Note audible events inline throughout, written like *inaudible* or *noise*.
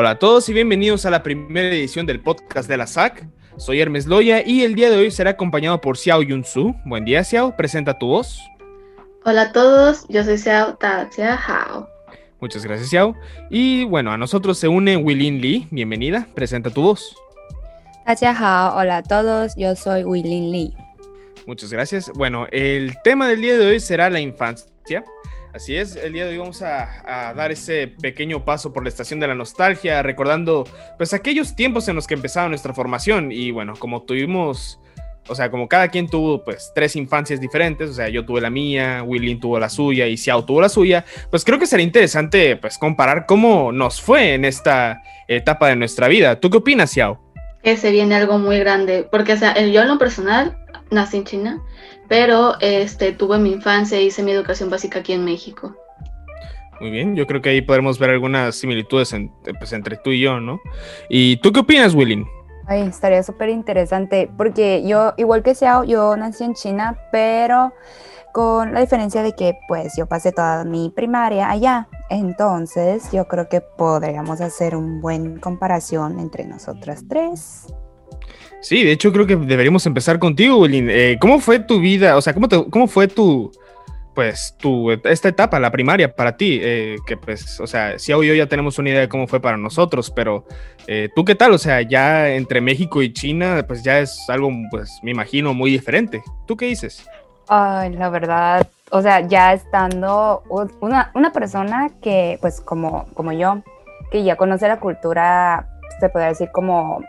Hola a todos y bienvenidos a la primera edición del podcast de la SAC. Soy Hermes Loya y el día de hoy será acompañado por Xiao Yunsu. Buen día, Xiao. Presenta tu voz. Hola a todos, yo soy Xiao Tatia Hao. Muchas gracias, Xiao. Y bueno, a nosotros se une Wilin Lee. Bienvenida. Presenta tu voz. Hao. Hola a todos, yo soy Wilin Lee. Muchas gracias. Bueno, el tema del día de hoy será la infancia. Así es, el día de hoy vamos a, dar ese pequeño paso por la estación de la nostalgia, recordando pues aquellos tiempos en los que empezaba nuestra formación y bueno, como tuvimos, o sea, como cada quien tuvo pues tres infancias diferentes, o sea, yo tuve la mía, Willy tuvo la suya y Xiao tuvo la suya, pues creo que sería interesante pues comparar cómo nos fue en esta etapa de nuestra vida. ¿Tú qué opinas, Xiao? Que se viene algo muy grande, porque o sea, yo en lo personal nací en China pero este, tuve mi infancia e hice mi educación básica aquí en México. Muy bien, yo creo que ahí podremos ver algunas similitudes pues, entre tú y yo, ¿no? ¿Y tú qué opinas, Willin? Ay, estaría súper interesante, porque yo, igual que Xiao, yo nací en China, pero con la diferencia de que pues yo pasé toda mi primaria allá. Entonces yo creo que podríamos hacer un buen comparación entre nosotras tres. Sí, de hecho creo que deberíamos empezar contigo, Willy. Eh, ¿Cómo fue tu vida? O sea, ¿cómo, cómo fue tu, pues, tu, esta etapa, la primaria para ti? Eh, que pues, o sea, si hoy yo ya tenemos una idea de cómo fue para nosotros, pero eh, ¿tú qué tal? O sea, ya entre México y China, pues ya es algo, pues, me imagino, muy diferente. ¿Tú qué dices? Ay, la verdad, o sea, ya estando una, una persona que, pues, como, como yo, que ya conoce la cultura, se puede decir como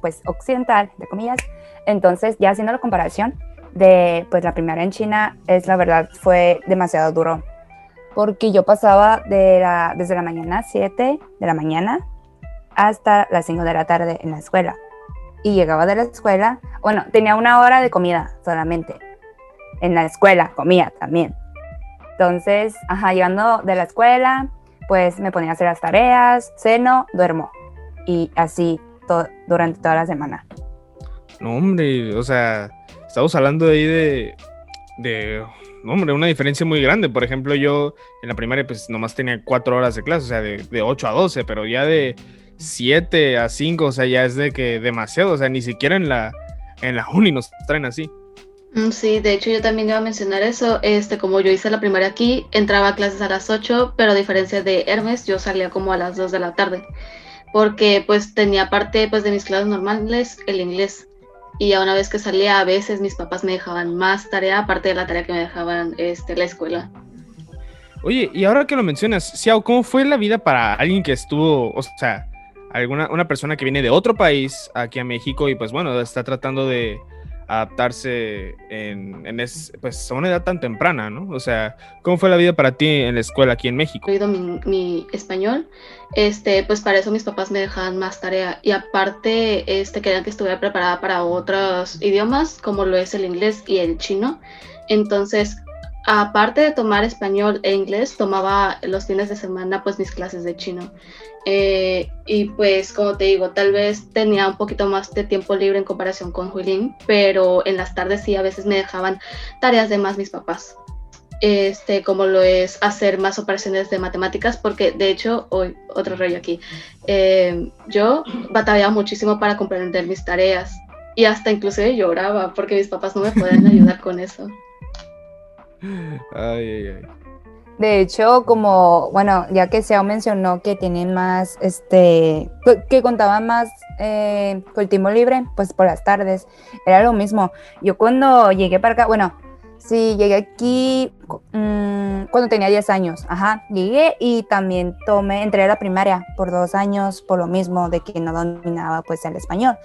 pues occidental, de comillas. Entonces, ya haciendo la comparación de pues la primera en China, es la verdad, fue demasiado duro. Porque yo pasaba de la, desde la mañana 7 de la mañana hasta las 5 de la tarde en la escuela. Y llegaba de la escuela, bueno, tenía una hora de comida solamente. En la escuela comía también. Entonces, ajá, llegando de la escuela, pues me ponía a hacer las tareas, ceno, duermo. Y así durante toda la semana. No, hombre, o sea, estamos hablando ahí de, de, no, hombre, una diferencia muy grande. Por ejemplo, yo en la primaria pues nomás tenía cuatro horas de clase, o sea, de, de 8 a 12, pero ya de 7 a 5, o sea, ya es de que demasiado, o sea, ni siquiera en la, en la uni nos traen así. Mm, sí, de hecho yo también iba a mencionar eso, este, como yo hice la primaria aquí, entraba a clases a las 8, pero a diferencia de Hermes, yo salía como a las 2 de la tarde porque pues tenía parte pues de mis clases normales el inglés y ya una vez que salía a veces mis papás me dejaban más tarea aparte de la tarea que me dejaban este, la escuela. Oye, y ahora que lo mencionas, Xiao, ¿cómo fue la vida para alguien que estuvo, o sea, alguna una persona que viene de otro país aquí a México y pues bueno, está tratando de adaptarse en, en pues, a una edad tan temprana, ¿no? O sea, ¿cómo fue la vida para ti en la escuela aquí en México? He mi, mi, español, este, pues para eso mis papás me dejaban más tarea y aparte este, querían que estuviera preparada para otros idiomas, como lo es el inglés y el chino. Entonces, aparte de tomar español e inglés, tomaba los fines de semana pues mis clases de chino. Eh, y pues como te digo, tal vez tenía un poquito más de tiempo libre en comparación con Juilín, pero en las tardes sí a veces me dejaban tareas de más mis papás. Este, como lo es hacer más operaciones de matemáticas, porque de hecho, hoy otro rollo aquí, eh, yo batallaba muchísimo para comprender mis tareas y hasta inclusive lloraba porque mis papás no me podían *laughs* ayudar con eso. Ay, ay, ay. De hecho, como, bueno, ya que Seo mencionó que tienen más, este, que contaban más eh, tiempo libre, pues por las tardes, era lo mismo. Yo cuando llegué para acá, bueno, sí, llegué aquí mm, cuando tenía 10 años, ajá, llegué y también tomé, entré a la primaria por dos años por lo mismo de que no dominaba pues el español.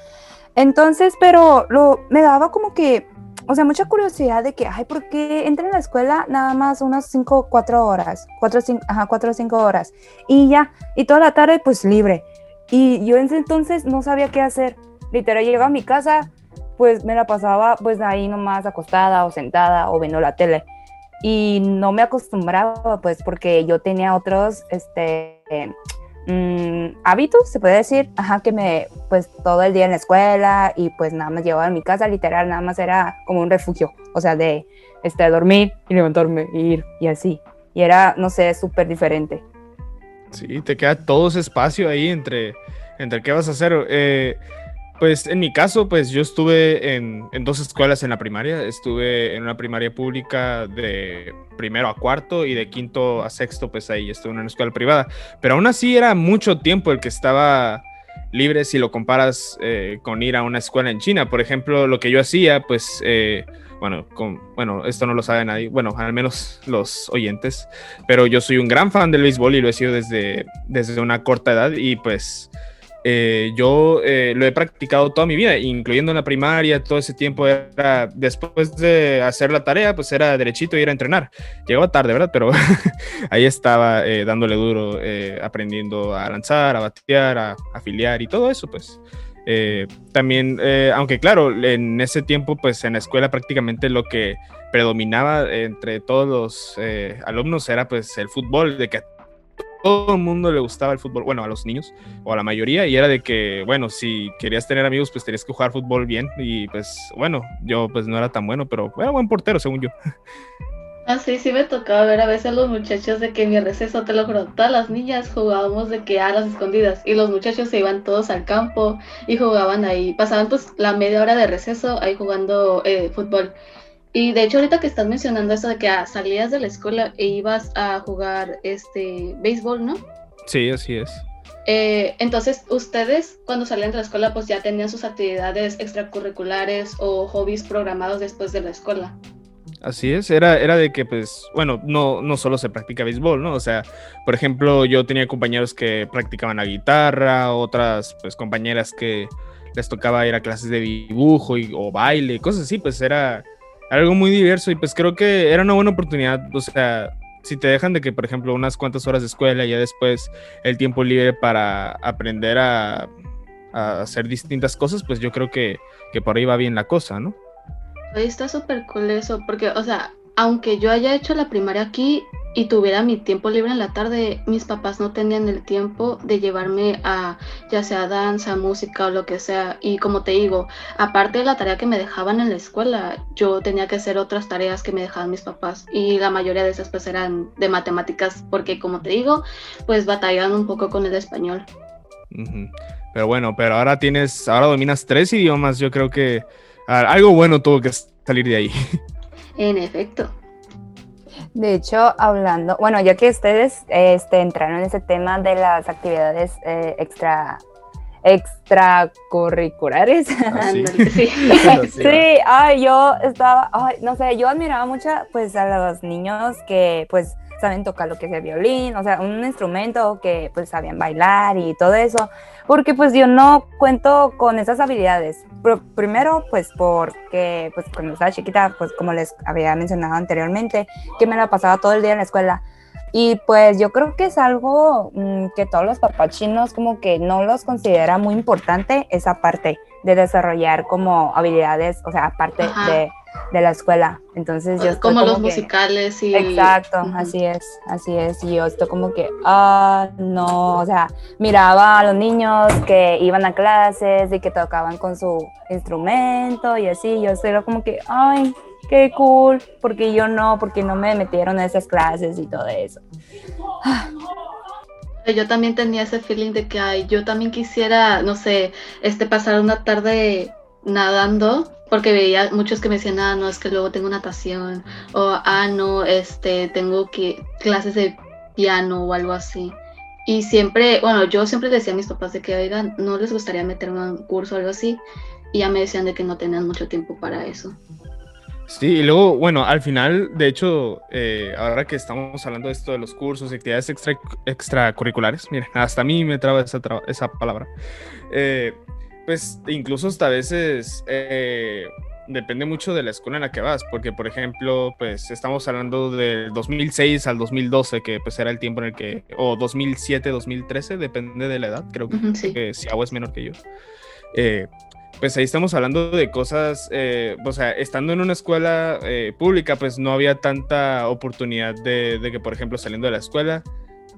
Entonces, pero lo, me daba como que o sea, mucha curiosidad de que, ay, ¿por qué entré en la escuela nada más unas 5, 4 horas? 4, 5, ajá, 4 o 5 horas. Y ya, y toda la tarde pues libre. Y yo en ese entonces no sabía qué hacer. Literal, llegaba a mi casa, pues me la pasaba pues ahí nomás acostada o sentada o viendo la tele. Y no me acostumbraba pues porque yo tenía otros, este, Mm, hábitos, se puede decir, ajá, que me, pues todo el día en la escuela y pues nada más llevaba a mi casa, literal, nada más era como un refugio, o sea, de este, dormir y levantarme, ir y así. Y era, no sé, súper diferente. Sí, te queda todo ese espacio ahí entre, entre qué vas a hacer. Eh, pues en mi caso, pues yo estuve en, en, dos escuelas en la primaria. Estuve en una primaria pública de primero a cuarto y de quinto a sexto, pues ahí estuve en una escuela privada. Pero aún así era mucho tiempo el que estaba libre si lo comparas eh, con ir a una escuela en China. Por ejemplo, lo que yo hacía, pues, eh, bueno, con, bueno, esto no lo sabe nadie, bueno, al menos los oyentes, pero yo soy un gran fan del béisbol y lo he sido desde, desde una corta edad y pues eh, yo eh, lo he practicado toda mi vida, incluyendo en la primaria, todo ese tiempo era, después de hacer la tarea, pues era derechito ir a entrenar. Llegaba tarde, ¿verdad? Pero *laughs* ahí estaba eh, dándole duro, aprendiendo a lanzar, a batear, a afiliar y todo eso, pues. también, aunque claro, en ese tiempo, pues en la escuela prácticamente lo que predominaba entre todos los alumnos era pues el fútbol, de que todo el mundo le gustaba el fútbol, bueno, a los niños o a la mayoría, y era de que, bueno, si querías tener amigos, pues tenías que jugar fútbol bien, y pues, bueno, yo pues no era tan bueno, pero era buen portero, según yo. Ah, sí, sí me tocaba ver a veces los muchachos de que mi receso, te lo juro, todas las niñas jugábamos de que a las escondidas, y los muchachos se iban todos al campo y jugaban ahí, pasaban pues la media hora de receso ahí jugando eh, fútbol. Y de hecho ahorita que estás mencionando eso de que ah, salías de la escuela e ibas a jugar este béisbol, ¿no? Sí, así es. Eh, entonces, ustedes cuando salían de la escuela pues ya tenían sus actividades extracurriculares o hobbies programados después de la escuela. Así es, era, era de que pues, bueno, no, no solo se practica béisbol, ¿no? O sea, por ejemplo, yo tenía compañeros que practicaban la guitarra, otras pues compañeras que les tocaba ir a clases de dibujo y, o baile, cosas así, pues era, algo muy diverso y pues creo que era una buena oportunidad, o sea, si te dejan de que, por ejemplo, unas cuantas horas de escuela y ya después el tiempo libre para aprender a, hacer distintas cosas, pues yo creo que, que, por ahí va bien la cosa, ¿no? Ahí está súper cool eso, porque, o sea, aunque yo haya hecho la primaria aquí, y tuviera mi tiempo libre en la tarde, mis papás no tenían el tiempo de llevarme a ya sea danza, música o lo que sea. Y como te digo, aparte de la tarea que me dejaban en la escuela, yo tenía que hacer otras tareas que me dejaban mis papás. Y la mayoría de esas pues eran de matemáticas, porque como te digo, pues batallaban un poco con el español. Pero bueno, pero ahora tienes, ahora dominas tres idiomas, yo creo que algo bueno tuvo que salir de ahí. En efecto. De hecho, hablando, bueno, ya que ustedes este, entraron en ese tema de las actividades eh, extra extracurriculares. Ah, sí. *laughs* sí. ay, yo estaba, ay, no sé, yo admiraba mucho pues a los niños que pues saben tocar lo que es el violín, o sea, un instrumento que pues sabían bailar y todo eso, porque pues yo no cuento con esas habilidades. primero pues porque pues cuando estaba chiquita, pues como les había mencionado anteriormente, que me la pasaba todo el día en la escuela. Y pues yo creo que es algo mm, que todos los papachinos como que no los considera muy importante esa parte de desarrollar como habilidades, o sea, aparte de de la escuela. Entonces yo como, los musicales y exacto, así es, así es. Y yo estoy como que ah no, o sea, miraba a los niños que iban a clases y que tocaban con su instrumento y así. Yo estoy como que ay qué cool, porque yo no, porque no me metieron a esas clases y todo eso. Yo también tenía ese feeling de que ay, yo también quisiera, no sé, este pasar una tarde nadando porque veía muchos que me decían, ah, no, es que luego tengo natación, o ah, no, este, tengo que clases de piano o algo así. Y siempre, bueno, yo siempre decía a mis papás de que, oigan, no les gustaría meterme a un curso o algo así, y ya me decían de que no tenían mucho tiempo para eso. Sí, y luego, bueno, al final, de hecho, eh, ahora que estamos hablando de esto de los cursos y actividades extra, extracurriculares, miren, hasta a mí me traba esa, esa palabra. Eh, pues incluso hasta a veces eh, depende mucho de la escuela en la que vas, porque por ejemplo, pues estamos hablando del 2006 al 2012, que pues era el tiempo en el que, o 2007, 2013, depende de la edad, creo que si agua es menor que yo. Eh, pues ahí estamos hablando de cosas, eh, o sea, estando en una escuela pública, pues no había tanta oportunidad de, de, que, por ejemplo, saliendo de la escuela,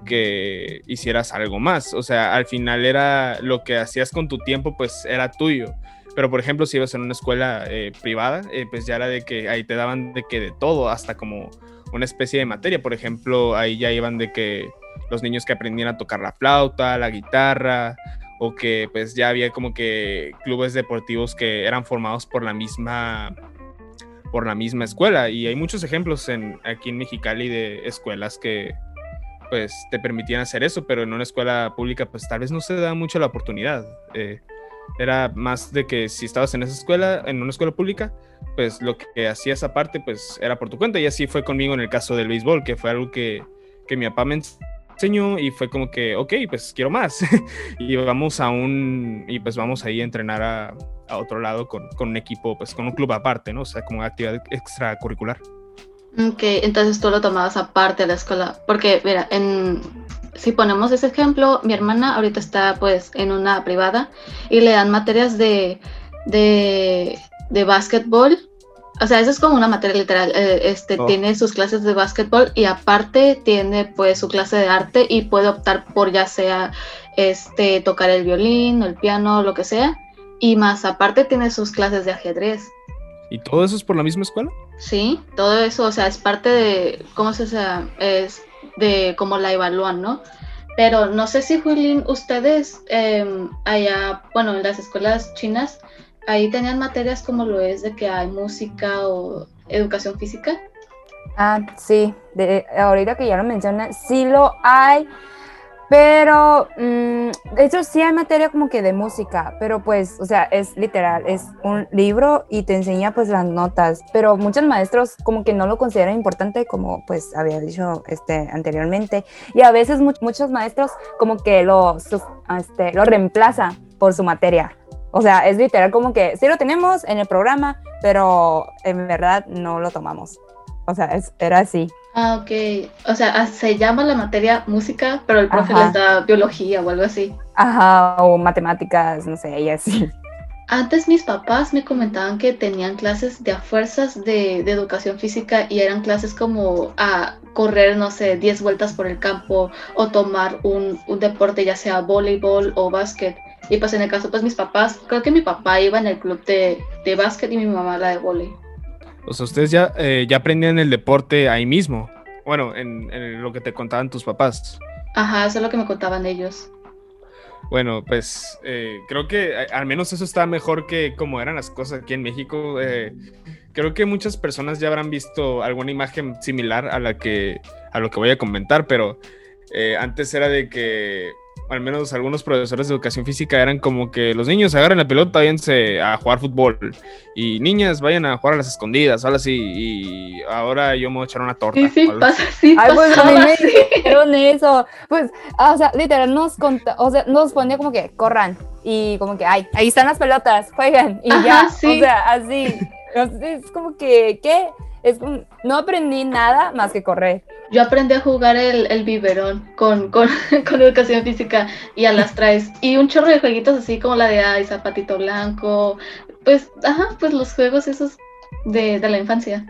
que hicieras algo más. O sea, al final era lo que hacías con tu tiempo, pues era tuyo. Pero por ejemplo, si ibas en una escuela eh, privada, eh, pues ya era de que ahí te daban de que de todo, hasta como una especie de materia. Por ejemplo, ahí ya iban de que los niños que aprendían a tocar la flauta, la guitarra, o que pues ya había como que clubes deportivos que eran formados por la misma por la misma escuela y hay muchos ejemplos en, aquí en Mexicali de escuelas que pues te permitían hacer eso, pero en una escuela pública pues tal vez no se da mucho la oportunidad. Eh, era más de que si estabas en esa escuela, en una escuela pública, pues lo que hacías aparte pues era por tu cuenta y así fue conmigo en el caso del béisbol, que fue algo que, que mi papá me enseñó y fue como que, ok, pues quiero más. *laughs* y vamos a un, y pues vamos ahí a entrenar a, a otro lado con, con, un equipo, pues con un club aparte, ¿no? O sea, como actividad extracurricular. Ok, entonces tú lo tomabas aparte de la escuela, porque mira, en, si ponemos ese ejemplo, mi hermana ahorita está pues en una privada y le dan materias de, de, de básquetbol, o sea, eso es como una materia literal, eh, este, oh. tiene sus clases de básquetbol y aparte tiene pues su clase de arte y puede optar por ya sea este, tocar el violín el piano, lo que sea, y más aparte tiene sus clases de ajedrez. ¿Y todo eso es por la misma escuela? Sí, todo eso, o sea, es parte de, ¿cómo se llama? Es de cómo la evalúan, ¿no? Pero no sé si, Juilín, ustedes eh, allá, bueno, en las escuelas chinas, ahí tenían materias como lo es de que hay música o educación física. Ah, sí, de, ahorita que ya lo mencionas, sí lo hay. Pero, mmm, de hecho, sí hay materia como que de música, pero pues, o sea, es literal, es un libro y te enseña pues las notas, pero muchos maestros como que no lo consideran importante, como pues había dicho este, anteriormente, y a veces mu muchos maestros como que lo, este, lo reemplazan por su materia. O sea, es literal como que sí lo tenemos en el programa, pero en verdad no lo tomamos. O sea, es, era así. Ah, ok. O sea, ah, se llama la materia música, pero el profe Ajá. les da biología o algo así. Ajá, o matemáticas, no sé, y así. Antes mis papás me comentaban que tenían clases de a fuerzas de, de educación física y eran clases como a correr, no sé, 10 vueltas por el campo o tomar un, un deporte, ya sea voleibol o básquet. Y pues en el caso, pues mis papás, creo que mi papá iba en el club de, de básquet y mi mamá la de voleibol. O sea, ustedes ya, eh, ya aprendían el deporte ahí mismo. Bueno, en, en, lo que te contaban tus papás. Ajá, eso es lo que me contaban ellos. Bueno, pues eh, creo que al menos eso está mejor que como eran las cosas aquí en México. Eh, creo que muchas personas ya habrán visto alguna imagen similar a la que a lo que voy a comentar, pero eh, antes era de que al menos algunos profesores de educación física eran como que los niños agarren la pelota, váyanse a jugar fútbol y niñas vayan a jugar a las escondidas, algo así. Y ahora yo me voy a echar una torta. Sí, sí, pasa, sí, Ay, pues a mí me dijeron eso. Pues, o sea, literal, nos, conta, o sea, nos ponía como que corran y como que, ay, ahí están las pelotas, jueguen y Ajá, ya. Sí. O sea, así. Es como que, ¿qué? Es, no aprendí nada más que correr. Yo aprendí a jugar el, el biberón con, con, *laughs* con, educación física y a las *laughs* traes. Y un chorro de jueguitos así como la de ay, zapatito blanco. Pues, ajá, pues los juegos esos de, de la infancia.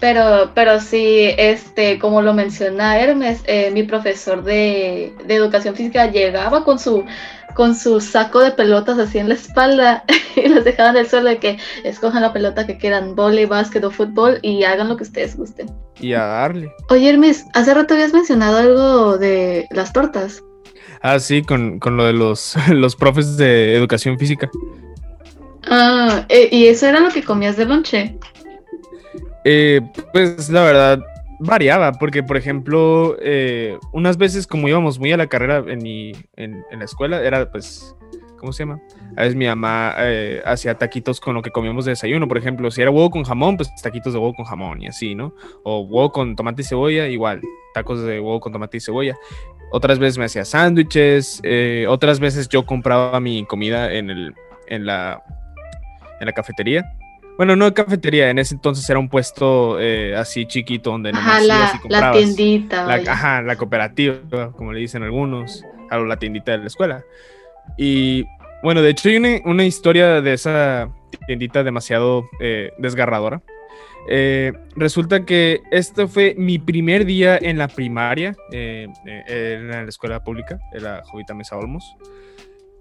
Pero, pero sí, este, como lo menciona Hermes, eh, mi profesor de, de, educación física llegaba con su, con su saco de pelotas así en la espalda *laughs* y las dejaban en el suelo de que escojan la pelota que quieran, vóley, básquet o fútbol y hagan lo que ustedes gusten. Y a darle. Oye, Hermes, hace rato habías mencionado algo de las tortas. Ah, sí, con, con lo de los, *laughs* los profes de educación física. Ah, eh, ¿y eso era lo que comías de lonche? Eh, pues la verdad variaba, porque por ejemplo, eh, unas veces como íbamos muy a la carrera en, la escuela, era pues, ¿cómo se llama? A veces mi mamá eh, hacía taquitos con lo que comíamos de desayuno, por ejemplo, si era huevo con jamón, pues taquitos de huevo con jamón y así, ¿no? O huevo con tomate y cebolla, igual, tacos de huevo con tomate y cebolla. Otras veces me hacía sándwiches, eh, otras veces yo compraba mi comida en, el, en la cafetería bueno, no cafetería, en ese entonces era un puesto eh, así chiquito donde ajá, la, la, tiendita. La, ajá, la cooperativa, como le dicen algunos, a la tiendita de la escuela. Y bueno, de hecho hay una, una historia de esa tiendita demasiado eh, desgarradora. Eh, resulta que este fue mi primer día en la primaria, eh, en la escuela pública, en la Jovita Mesa Olmos.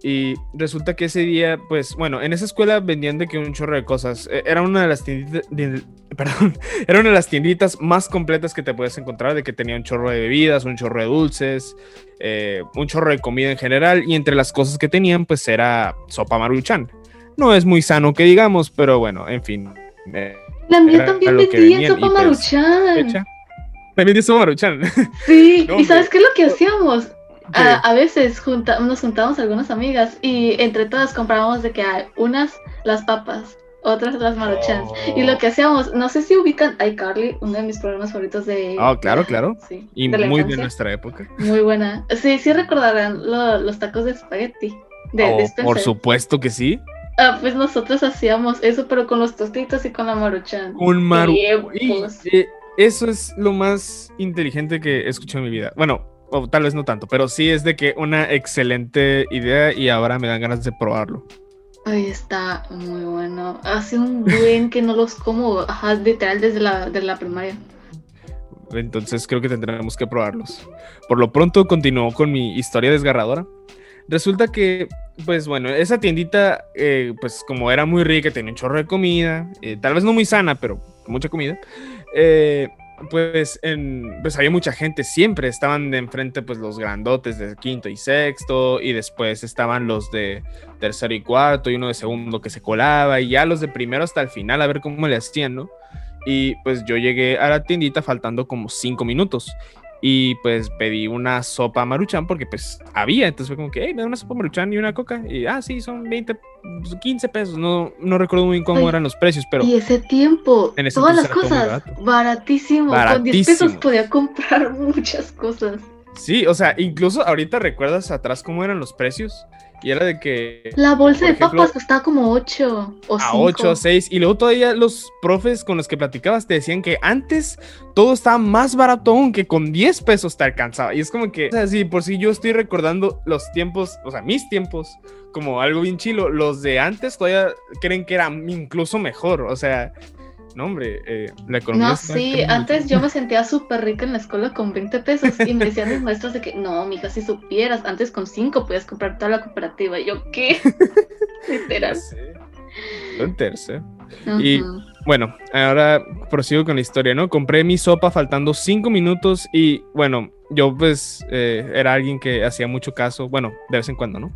Y resulta que ese día, pues, bueno, en esa escuela vendían de que un chorro de cosas. Era una de las tienditas, *laughs* de, perdón, era una de las tienditas más completas que te puedes encontrar, de que tenía un chorro de bebidas, un chorro de dulces, eh, un chorro de comida en general, y entre las cosas que tenían, pues era sopa maruchan. No es muy sano que digamos, pero bueno, en fin. Eh, la mía también vendía sopa pues, maruchan. También vendía sopa maruchan. *laughs* Sí, y ¿sabes qué es lo que hacíamos? A, veces nos juntábamos algunas amigas y entre todas comprábamos de que hay unas las papas, otras las maruchans. Y lo que hacíamos, no sé si ubican iCarly, uno de mis programas favoritos de... Oh, claro, claro. Sí, y muy de nuestra época. Muy buena. Sí, sí recordarán los tacos de espagueti. De, oh, por supuesto que sí. Ah, pues nosotros hacíamos eso, pero con los tostitos y con la maruchan. Un maru... Eh, eso es lo más inteligente que he escuchado en mi vida. Bueno, o tal vez no tanto, pero sí es de que una excelente idea y ahora me dan ganas de probarlo. Ahí está muy bueno. Hace un buen que no los como, ajá, literal desde la, la primaria. Entonces creo que tendremos que probarlos. Por lo pronto continuó con mi historia desgarradora. Resulta que, pues bueno, esa tiendita, eh, pues como era muy rica, tenía un chorro de comida, eh, tal vez no muy sana, pero mucha comida. Eh, pues, en, pues había mucha gente, siempre estaban de enfrente pues los grandotes de quinto y sexto y después estaban los de tercero y cuarto y uno de segundo que se colaba y ya los de primero hasta el final a ver cómo le hacían, ¿no? Y pues yo llegué a la tiendita faltando como cinco minutos y pues pedí una sopa maruchan porque pues había, entonces fue como que, hey, me da una sopa maruchan y una coca. Y ah, sí, son 20, 15 pesos. No, no recuerdo muy bien cómo eran los precios, pero... Y ese tiempo, todas las cosas, baratísimo. Con 10 pesos podía comprar *laughs* muchas cosas. Sí, o sea, incluso ahorita recuerdas atrás cómo eran los precios. Y era de que. La bolsa de papas costaba como 8 o 5. A 8 o 6. Y luego todavía los profes con los que platicabas te decían que antes todo estaba más barato aún, que con 10 pesos te alcanzaba. Y es como que, o sea, sí, por si yo estoy recordando los tiempos, o sea, mis tiempos, como algo bien chilo. Los de antes todavía creen que era incluso mejor. O sea, no, hombre, eh, la economía. No, sí, antes yo me sentía súper rica en la escuela con 20 pesos y me decían mis maestros de que, no, mija, si supieras, antes con 5 podías comprar toda la cooperativa. Y yo, ¿qué? *laughs* *laughs* Literal. En tercer. Y bueno, ahora prosigo con la historia, ¿no? Compré mi sopa faltando 5 minutos y bueno, yo pues eh, era alguien que hacía mucho caso, bueno, de vez en cuando, ¿no?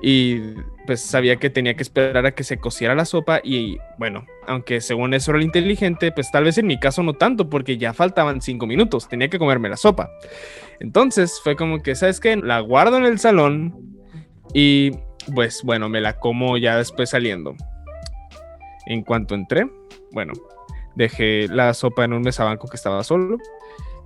Y pues sabía que tenía que esperar a que se cociera la sopa y bueno, aunque según eso era lo inteligente, pues tal vez en mi caso no tanto, porque ya faltaban cinco minutos, tenía que comerme la sopa. Entonces fue como que, ¿sabes qué? La guardo en el salón y pues bueno, me la como ya después saliendo. En cuanto entré, bueno, dejé la sopa en un mesabanco que estaba solo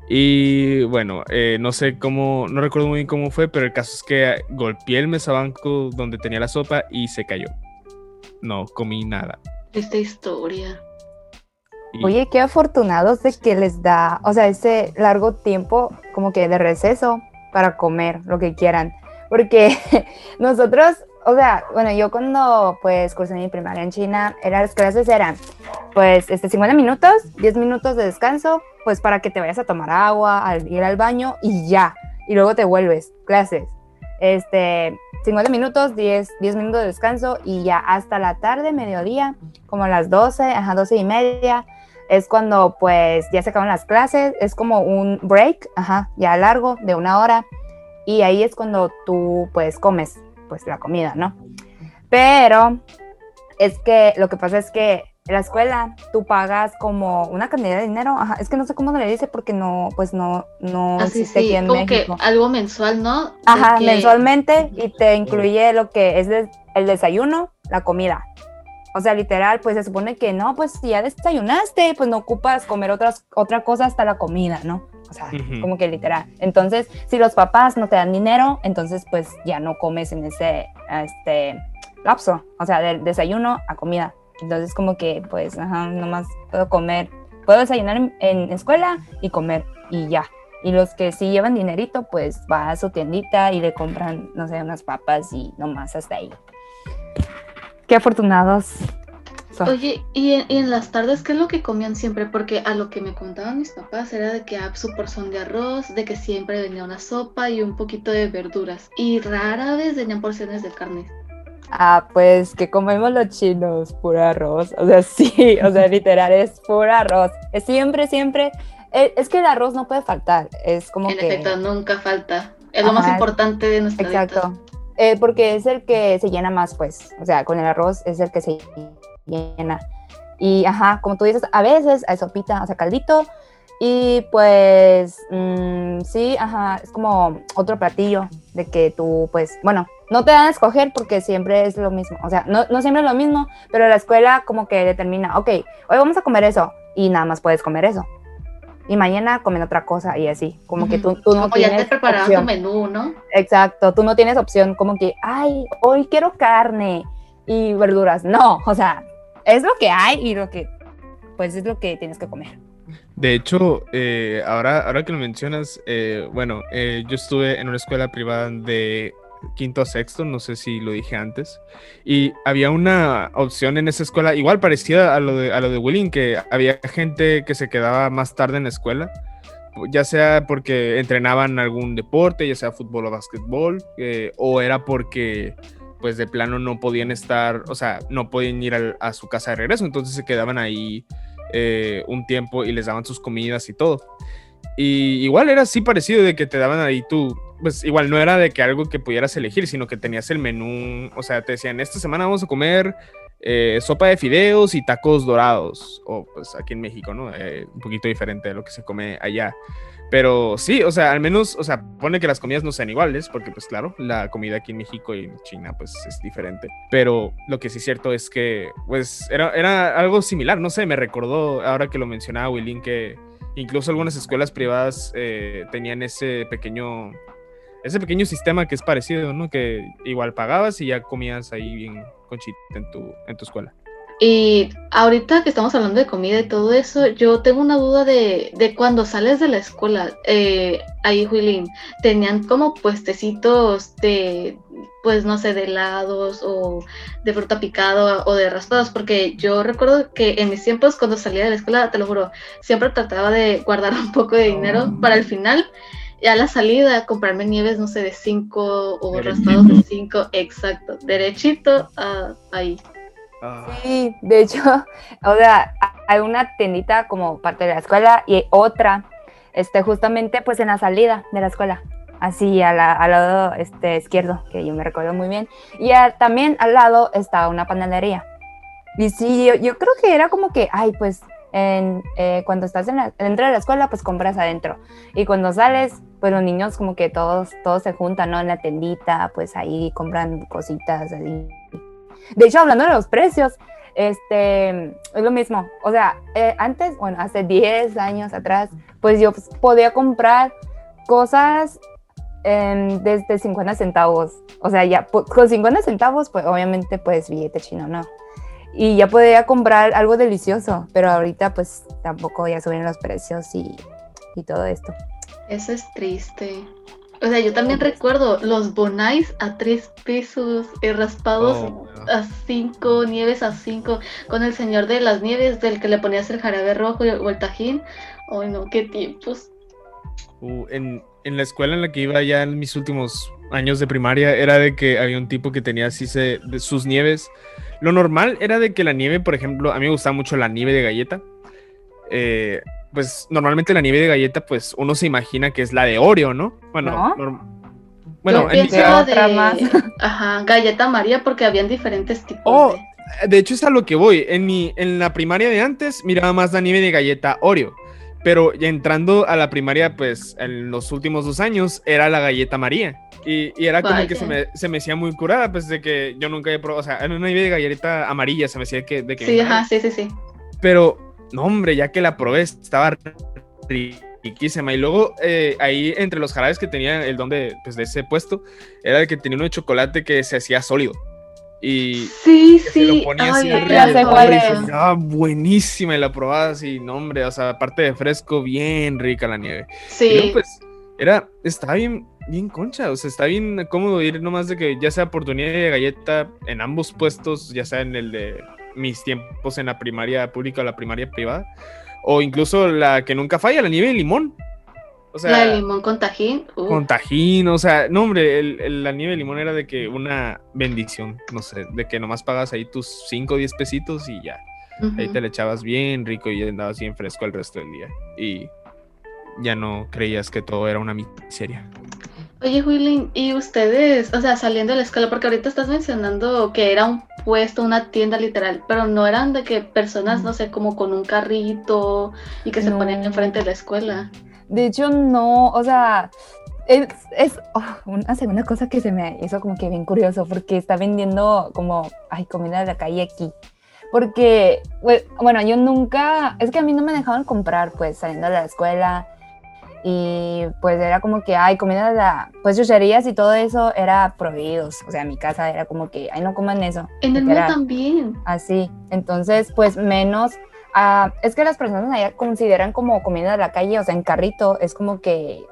y bueno, eh, no sé cómo, no recuerdo muy bien cómo fue, pero el caso es que golpeé el mesabanco donde tenía la sopa y se cayó. No comí nada. Esta historia. Oye, qué afortunados de que les da, o sea, ese largo tiempo como que de receso para comer lo que quieran. Porque *laughs* nosotros, o sea, bueno, yo cuando pues cursé mi primaria en China, eran, las clases eran pues este, 50 minutos, 10 minutos de descanso, pues para que te vayas a tomar agua, al ir al baño y ya. Y luego te vuelves, clases. Este, 50 minutos, 10, 10 minutos de descanso y ya hasta la tarde, mediodía, como a las 12, ajá, 12 y media, es cuando pues ya se acaban las clases, es como un break, ajá, ya largo, de una hora, y ahí es cuando tú pues comes pues la comida, ¿no? Pero es que lo que pasa es que en la escuela tú pagas como una cantidad de dinero, ajá, es que no sé cómo se le dice porque no, pues no, no Así, ah, sí, como que algo mensual, ¿no? Ajá, mensualmente y te incluye lo que es el desayuno, la comida. O sea, literal, pues se supone que no, pues si ya desayunaste, pues no ocupas comer otras, otra cosa hasta la comida, ¿no? O sea, como que literal. Entonces, si los papás no te dan dinero, entonces pues ya no comes en ese este, lapso, o sea, del desayuno a comida. Entonces como que pues, ajá, nomás puedo comer, puedo desayunar en, escuela y comer y ya. Y los que sí llevan dinerito, pues va a su tiendita y le compran, no sé, unas papas y nomás hasta ahí. Qué afortunados. Oye, ¿y en, las tardes qué es lo que comían siempre? Porque a lo que me contaban mis papás era de que ah, su porción de arroz, de que siempre venía una sopa y un poquito de verduras. Y rara vez venían porciones de carne. Ah, pues que comemos los chinos, puro arroz. O sea, *laughs* sí, o sea, literal es puro arroz. Es siempre, siempre. Es, es que el arroz no puede faltar. Es como En que. efecto, nunca falta. Es lo más Ajá. importante de nuestra Exacto. dieta. Eh, porque es el que se llena más, pues. O sea, con el arroz es el que se llena. Y, ajá, como tú dices, a veces hay sopita, o sea, caldito. Y pues, mm, sí, ajá, es como otro platillo de que tú, pues, bueno, no te dan a escoger porque siempre es lo mismo. O sea, no, no siempre es lo mismo, pero la escuela como que determina, ok, hoy vamos a comer eso y nada más puedes comer eso. Y mañana comen otra cosa y así, como que tú, tú no Como ya tienes te preparaban opción. tu menú, ¿no? Exacto, tú no tienes opción como que, ay, hoy quiero carne y verduras. No, o sea, es lo que hay y lo que, pues es lo que tienes que comer. De hecho, eh, ahora, ahora que lo mencionas, eh, bueno, eh, yo estuve en una escuela privada de quinto a sexto, no sé si lo dije antes, y había una opción en esa escuela, igual parecida a lo de, a lo de Willing, que había gente que se quedaba más tarde en la escuela, ya sea porque entrenaban algún deporte, ya sea fútbol o básquetbol, eh, o era porque pues de plano no podían estar, o sea, no podían ir a su casa de regreso, entonces se quedaban ahí eh, un tiempo y les daban sus comidas y todo. Y igual era así parecido de que te daban ahí tú, pues igual no era de que algo que pudieras elegir, sino que tenías el menú, o sea, te decían, esta semana vamos a comer eh, sopa de fideos y tacos dorados, o pues aquí en México, ¿no? Eh, un poquito diferente de lo que se come allá. Pero sí, o sea, al menos, o sea, pone que las comidas no sean iguales, porque pues claro, la comida aquí en México y en China pues es diferente. Pero lo que sí es cierto es que pues era, era algo similar, no sé, me recordó ahora que lo mencionaba Willin que incluso algunas escuelas privadas eh, tenían ese pequeño, ese pequeño sistema que es parecido, ¿no? Que igual pagabas y ya comías ahí bien conchita en tu, en tu escuela. Y ahorita que estamos hablando de comida y todo eso, yo tengo una duda de, de cuando sales de la escuela, eh, ahí, Juilín, tenían como puestecitos de, pues no sé, de helados o de fruta picada o de raspados, porque yo recuerdo que en mis tiempos cuando salía de la escuela, te lo juro, siempre trataba de guardar *laughs* un poco de dinero para el final. A la salida, comprarme nieves, no sé, de 5 o Derechito. raspados de 5, exacto, derechito a- ahí. Sí, de hecho, o sea, hay una tiendita como parte de la escuela y otra, este, justamente pues en la salida de la escuela, así a la- al lado este, izquierdo, que yo me recuerdo muy bien. Y ah, también al lado está una panadería. Y sí, yo, yo creo que era como que, ay, pues en, eh, cuando estás en la- dentro de la escuela, pues compras adentro. Y cuando sales, pues los niños como que todos, todos se juntan, ¿no? En la tendita, pues ahí compran cositas así. De hecho, hablando de los precios, este, es lo mismo. O sea, eh, antes, bueno, hace 10 años atrás, pues yo pues, podía comprar cosas em, desde 50 centavos. O sea, ya con 50 centavos, pues obviamente, pues billete chino, ¿no? Y ya podía comprar algo delicioso, pero ahorita pues tampoco ya suben los precios y, y todo esto. Eso es triste. O sea, yo también recuerdo los bonais a tres pesos, y raspados Oh, a cinco, nieves a cinco, con el señor de las nieves, del que le ponías el jarabe rojo y- o el tajín. Ay, no, qué tiempos. Uh, en, en la escuela en la que iba ya en mis últimos años de primaria era de que había un tipo que tenía así se- de sus nieves. Lo normal era de que la nieve, por ejemplo, a mí me gustaba mucho la nieve de galleta. Eh, pues normalmente la nieve de galleta, pues uno se imagina que es la de Oreo, ¿no? Bueno, bueno, yo en mi otra más. *laughs* ajá, galleta María porque habían diferentes tipos Oh, de... de hecho es a lo que voy. En, mi, en la primaria de antes miraba más la nieve de galleta Oreo. Pero entrando a la primaria, pues en los últimos dos años era la galleta María. Y, y era como que Vaya. se me, se me hacía muy curada, pues de que yo nunca había probado. O sea, era una nieve de galleta amarilla, se me hacía que, de que. Sí, ajá, sí, sí, sí. Pero, no, hombre, ya que la probé, estaba riquísima. Y luego eh, ahí entre los jarabes que tenía el don de, pues, de ese puesto, era el que tenía uno de chocolate que se hacía sólido. Y Sí, se lo sí. ponía Ay, así arriba y estaba buenísima y la probaba así, no hombre, o sea, aparte de fresco, bien rica la nieve. Y luego, Sí, pues, era, estaba bien, bien concha, o sea, está bien cómodo ir nomás de que ya sea por tu nieve de galleta en ambos puestos, ya sea en el de mis tiempos en la primaria pública o la primaria privada, o incluso la que nunca falla, la nieve de limón. O sea, la de limón con tajín. uh, con tajín, o sea, no, hombre, el- el- la nieve de limón era de que una bendición, no sé, de que nomás pagas ahí tus 5 o 10 pesitos y ya. Ahí te le echabas bien rico y andabas bien fresco el resto del día. Y ya no creías que todo era una miseria. Oye, Willing, ¿y ustedes, o sea, saliendo de la escuela, porque ahorita estás mencionando que era un puesto, una tienda literal, pero no eran de que personas, no sé, como con un carrito y que se ponían enfrente de la escuela? De hecho, no, o sea, es, es oh, una segunda cosa que se me hizo como que bien curioso, porque está vendiendo como, ay, comida de la calle aquí. Porque, bue- bueno, yo nunca, es que a mí no me dejaban comprar, pues, saliendo de la escuela. Y pues era como que, ay, comida de la, pues, chucherías y todo eso era prohibidos. O sea, mi casa era como que, ay, no coman eso. En el mío también. Así, entonces, pues menos. Ah, es que las personas allá consideran como comida de la calle, o sea, en carrito, es como que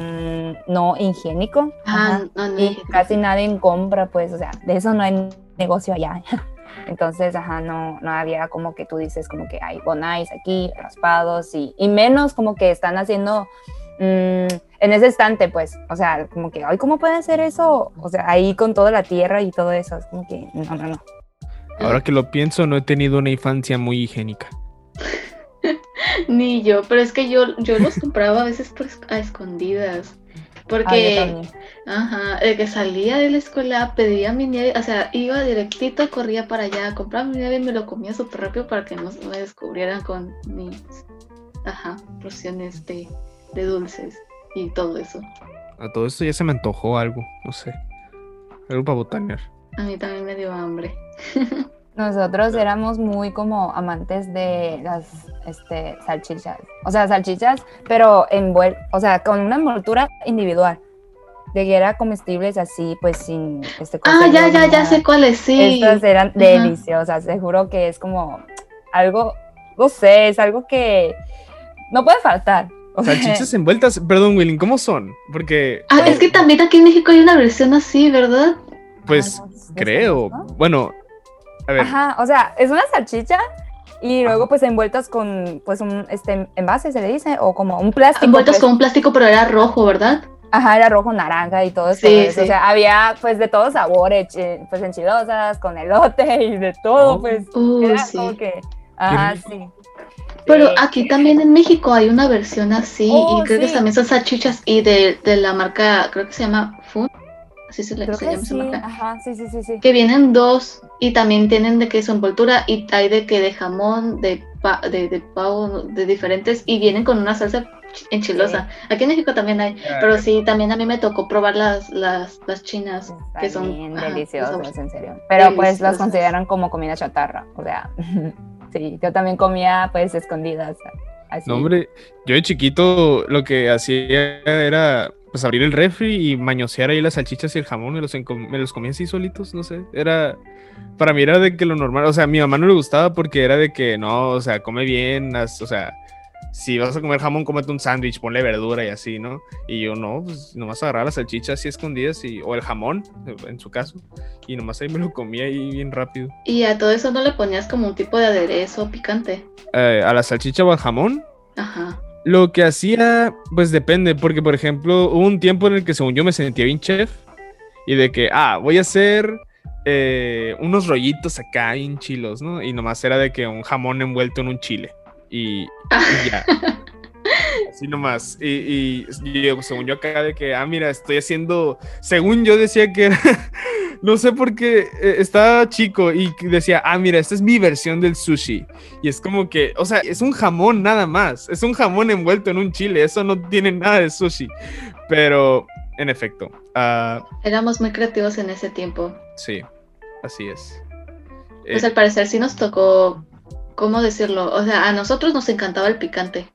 mm, no higiénico. Ah, ajá, no, no, y casi nadie compra, pues, o sea, de eso no hay negocio allá. *laughs* Entonces, ajá, no, no había como que tú dices, como que hay bonais aquí, raspados, y, y menos como que están haciendo mm, en ese estante, pues, o sea, como que, ay, ¿cómo puede hacer eso? O sea, ahí con toda la tierra y todo eso, es como que, no, no, no. Ahora que lo pienso, no he tenido una infancia muy higiénica. *laughs* Ni yo, pero es que yo, yo los compraba a veces a escondidas. Ah, Porque, también. ajá, el que salía de la escuela pedía mi nieve, o sea, iba directito, corría para allá, compraba mi nieve y me lo comía súper rápido para que no se me descubrieran con mis, ajá, porciones de, de dulces y todo eso. A todo esto ya se me antojó algo, no sé. Algo para botanear. A mí también me dio hambre. *laughs* Nosotros éramos muy como amantes de las este, salchichas. O sea, salchichas, pero envuel o sea, con una envoltura individual. De que era comestibles así, pues sin este Ah, ya, ya, ya sé cuáles, sí. Estas eran Ajá. deliciosas. Te juro que es como algo, no sé, es algo que no puede faltar. O *laughs* sea, Salchichas envueltas, perdón, Willing, ¿cómo son? Porque, Ah, es que también aquí en México hay una versión así, ¿verdad? pues, de creo. Bueno, a ver, Ajá, o sea, es una salchicha y luego pues envueltas con pues un este envase se le dice o como un plástico. Envueltos pues. con un plástico, pero era rojo, ¿verdad? Ajá, era rojo, naranja y todo eso. Sí, pues, sí. O sea, había pues de todos sabores, chi- pues enchilosas, con elote y de todo, Oh. pues. Uh, Era sí. como que, ah, rico. sí. Pero Sí. aquí también en México hay una versión así Oh, y creo que también son salchichas y de, de la marca, creo que se llama Fun, así se, le, se que llama sí, marca. ajá, sí, sí, sí, sí. Que vienen dos y también tienen de queso envoltura y hay de que de jamón, de, pa- de, de pavo, de diferentes y vienen con una salsa ch- enchilosa. Aquí en México también hay, pero sí, también a mí me tocó probar las, las, las chinas que son bien ajá, deliciosas, que en serio. Pero pues las consideran como comida chatarra, o sea, *laughs* sí, yo también comía pues escondidas. Así. no, hombre, yo de chiquito lo que hacía era pues abrir el refri y mañosear ahí las salchichas y el jamón, me los, me los comía así solitos, no sé, era, para mí era de que lo normal, o sea, a mi mamá no le gustaba porque era de que no, o sea, come bien, haz- o sea, si vas a comer jamón, cómete un sándwich, ponle verdura y así, ¿no? Y yo no, pues nomás agarraba las salchichas así escondidas y, o el jamón, en su caso, y nomás ahí me lo comía ahí bien rápido. Y a todo eso no le ponías como un tipo de aderezo picante. Eh, a la salchicha o al jamón, Ajá. Lo que hacía, pues depende, porque por ejemplo, hubo un tiempo en el que según yo me sentía bien chef y de que, ah, voy a hacer eh, unos rollitos acá bien chilos, ¿no? Y nomás era de que un jamón envuelto en un chile y, y ya. *laughs* Así nomás. Y, y, según yo acá de que, ah, mira, estoy haciendo, según yo decía que era, *laughs* no sé por qué, eh, estaba chico y decía, ah, mira, esta es mi versión del sushi. Y es como que, o sea, es un jamón nada más. Es un jamón envuelto en un chile. Eso no tiene nada de sushi. Pero, en efecto, ah, Éramos muy creativos en ese tiempo. sí, así es. Eh, Pues al parecer sí nos tocó, ¿cómo decirlo? O sea, a nosotros nos encantaba el picante.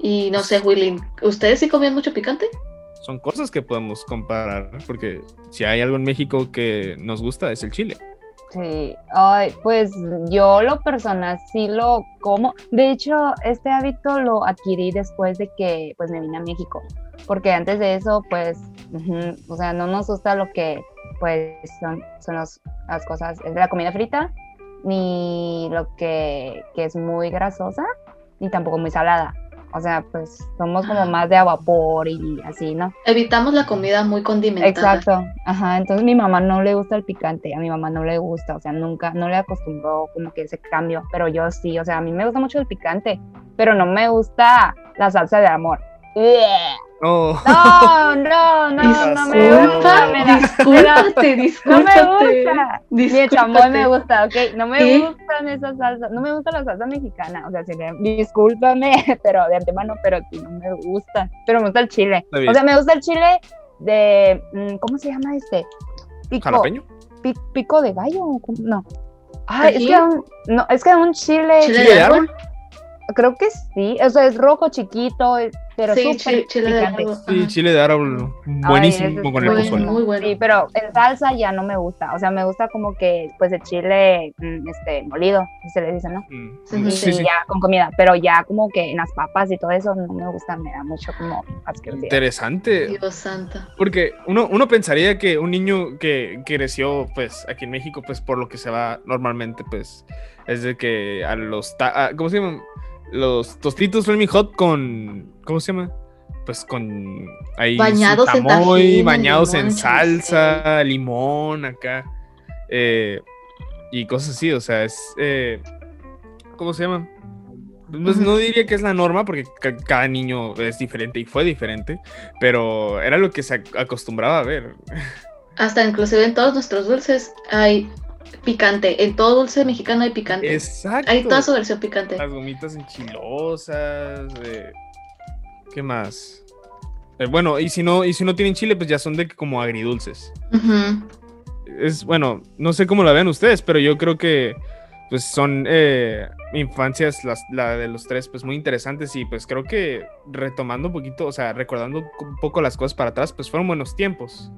Y no sé, Willy, ¿ustedes sí comían mucho picante? son cosas que podemos comparar, porque si hay algo en México que nos gusta es el chile. Sí, ay, pues yo lo personal sí lo como. De hecho, este hábito lo adquirí después de que pues me vine a México, porque antes de eso pues, o sea, no nos gusta lo que pues son, son los- las cosas, es de la comida frita, ni lo que, que es muy grasosa, ni tampoco muy salada. O sea, pues somos como más de a vapor y así, ¿no? Evitamos la comida muy condimentada. Exacto, ajá. Entonces mi mamá no le gusta el picante, a mi mamá no le gusta, o sea, nunca, no le acostumbró como que ese cambio, pero yo sí, o sea, a mí me gusta mucho el picante, pero no me gusta la salsa de amor. Oh. No, no, no, no me gusta. me me da- Discúlpate, no discúlpate. me gusta. Ni el Discúlpate. me gusta, ok. No me ¿Qué? gustan esas salsas. No me gusta la salsa mexicana. O sea, si le- discúlpame, *laughs* pero de antemano, pero sí, no me gusta. Pero me gusta el chile. O sea, me gusta el chile de. mm, ¿Cómo se llama este? Pico, ¿Jalapeño? pi- pico de gallo. ¿cómo? No. Ay, es que un, no, es que un chile, ¿Chile ¿Chile de árbol? Creo que sí, o sea, es rojo, chiquito, pero Sí, súper chi- chile de picante. árbol. Sí, chile de árbol. Buenísimo es con el Muy, pozole. muy bueno. Sí, pero en salsa ya no me gusta. O sea, me gusta como que, pues, el chile mm, este, molido, si se le dice, ¿no? Mm, Sí, Sí, y sí. ya con comida. Pero ya como que en las papas y todo eso no me gusta, me da mucho como asquerosidad. Interesante. Dios santo. Porque uno, uno pensaría que un niño que creció, pues, aquí en México, pues, por lo que se va normalmente, pues, es de que a los, ta- a- ¿cómo se llaman? Los tostitos Flaming Hot con, ¿cómo se llama? Pues con ahí su Bañados en chamoy, tajín, bañados limón, en salsa, limón acá, eh, y cosas así, o sea, es, eh, ¿cómo se llama? Pues no diría que es la norma, porque ca- cada niño es diferente y fue diferente, pero era lo que se ac- acostumbraba a ver. Hasta inclusive en todos nuestros dulces hay picante. En todo dulce mexicano hay picante. Exacto. Hay toda su versión picante. Las gomitas enchilosas. eh, ¿Qué más? Eh, bueno, y si no, y si no tienen chile, pues ya son de como agridulces. Ujú. Es bueno, no sé cómo la vean ustedes, pero yo creo que pues son eh, infancias, las, la de los tres, pues muy interesantes y pues creo que retomando un poquito, o sea, recordando un poco las cosas para atrás, pues fueron buenos tiempos.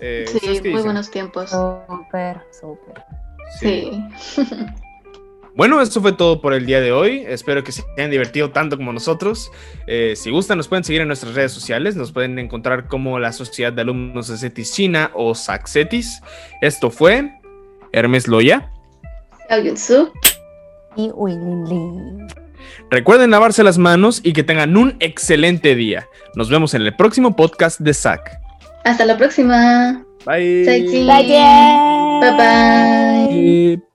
Eh, Sí, ¿ustedes qué muy dicen? buenos tiempos. Súper, súper. Sí. *laughs* Bueno, esto fue todo por el día de hoy. Espero que se hayan divertido tanto como nosotros. Eh, si gustan, nos pueden seguir en nuestras redes sociales. Nos pueden encontrar como la Sociedad de Alumnos de Cetis China o SACCETIS. Esto fue Hermes Loya. Xiaoyunsu. Y Willy. Recuerden lavarse las manos y que tengan un excelente día. Nos vemos en el próximo podcast de SAC. Hasta la próxima. Bye. 再见 Bye. Bye bye.